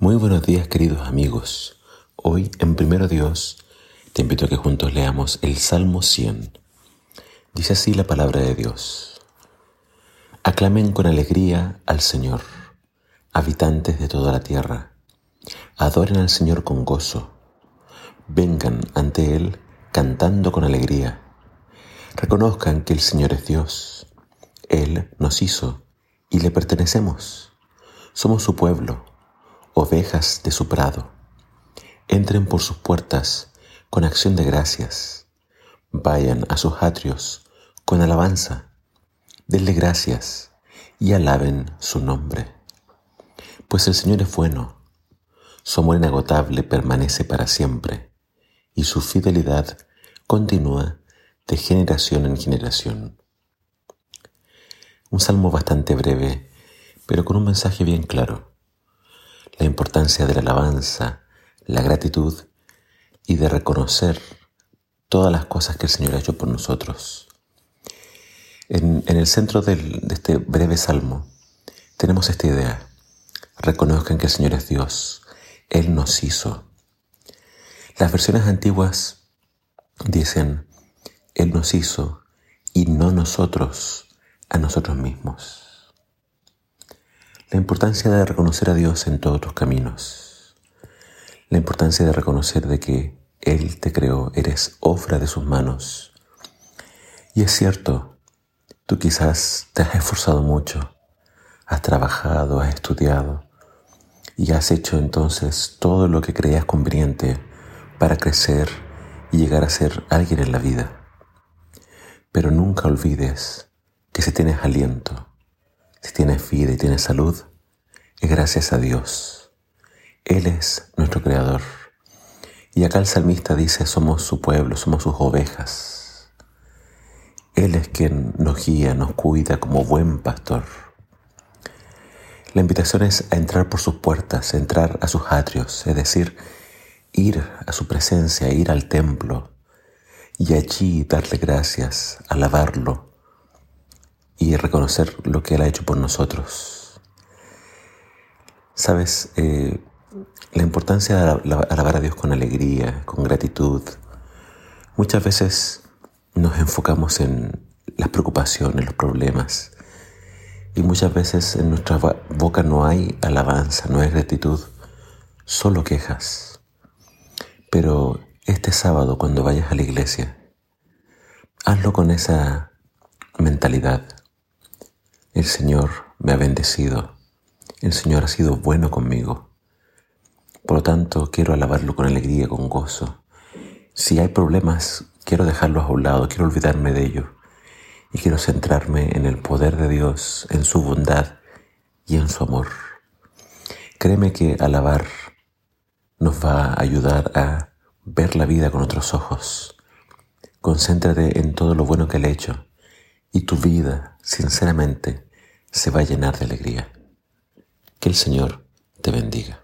Muy buenos días queridos amigos. Hoy en Primero Dios te invito a que juntos leamos el Salmo 100. Dice así la palabra de Dios. Aclamen con alegría al Señor, habitantes de toda la tierra. Adoren al Señor con gozo. Vengan ante Él cantando con alegría. Reconozcan que el Señor es Dios. Él nos hizo y le pertenecemos. Somos su pueblo ovejas de su prado. Entren por sus puertas con acción de gracias. Vayan a sus atrios con alabanza. Denle gracias y alaben su nombre. Pues el Señor es bueno, su amor inagotable permanece para siempre y su fidelidad continúa de generación en generación. Un salmo bastante breve, pero con un mensaje bien claro la importancia de la alabanza, la gratitud y de reconocer todas las cosas que el Señor ha hecho por nosotros. En, el centro de este breve salmo tenemos esta idea. Reconozcan que el Señor es Dios. Él nos hizo. Las versiones antiguas dicen, Él nos hizo y no nosotros a nosotros mismos. La importancia de reconocer a Dios en todos tus caminos. La importancia de reconocer de que Él te creó, eres obra de sus manos. Y es cierto, tú quizás te has esforzado mucho, has trabajado, has estudiado y has hecho entonces todo lo que creías conveniente para crecer y llegar a ser alguien en la vida. Pero nunca olvides que si tienes aliento, si tienes vida y tienes salud, es gracias a Dios. Él es nuestro Creador. Y acá el salmista dice, somos su pueblo, somos sus ovejas. Él es quien nos guía, nos cuida como buen pastor. La invitación es a entrar por sus puertas, a entrar a sus atrios, es decir, ir a su presencia, ir al templo y allí darle gracias, alabarlo, y reconocer lo que Él ha hecho por nosotros. Sabes, eh, la importancia de alabar a Dios con alegría, con gratitud. Muchas veces nos enfocamos en las preocupaciones, los problemas. Y muchas veces en nuestra boca no hay alabanza, no hay gratitud, solo quejas. Pero este sábado cuando vayas a la iglesia, hazlo con esa mentalidad. El Señor me ha bendecido. El Señor ha sido bueno conmigo. Por lo tanto, quiero alabarlo con alegría, con gozo. Si hay problemas, quiero dejarlos a un lado, quiero olvidarme de ellos. Y quiero centrarme en el poder de Dios, en su bondad y en su amor. Créeme que alabar nos va a ayudar a ver la vida con otros ojos. Concéntrate en todo lo bueno que le he hecho y tu vida, sinceramente, se va a llenar de alegría. Que el Señor te bendiga.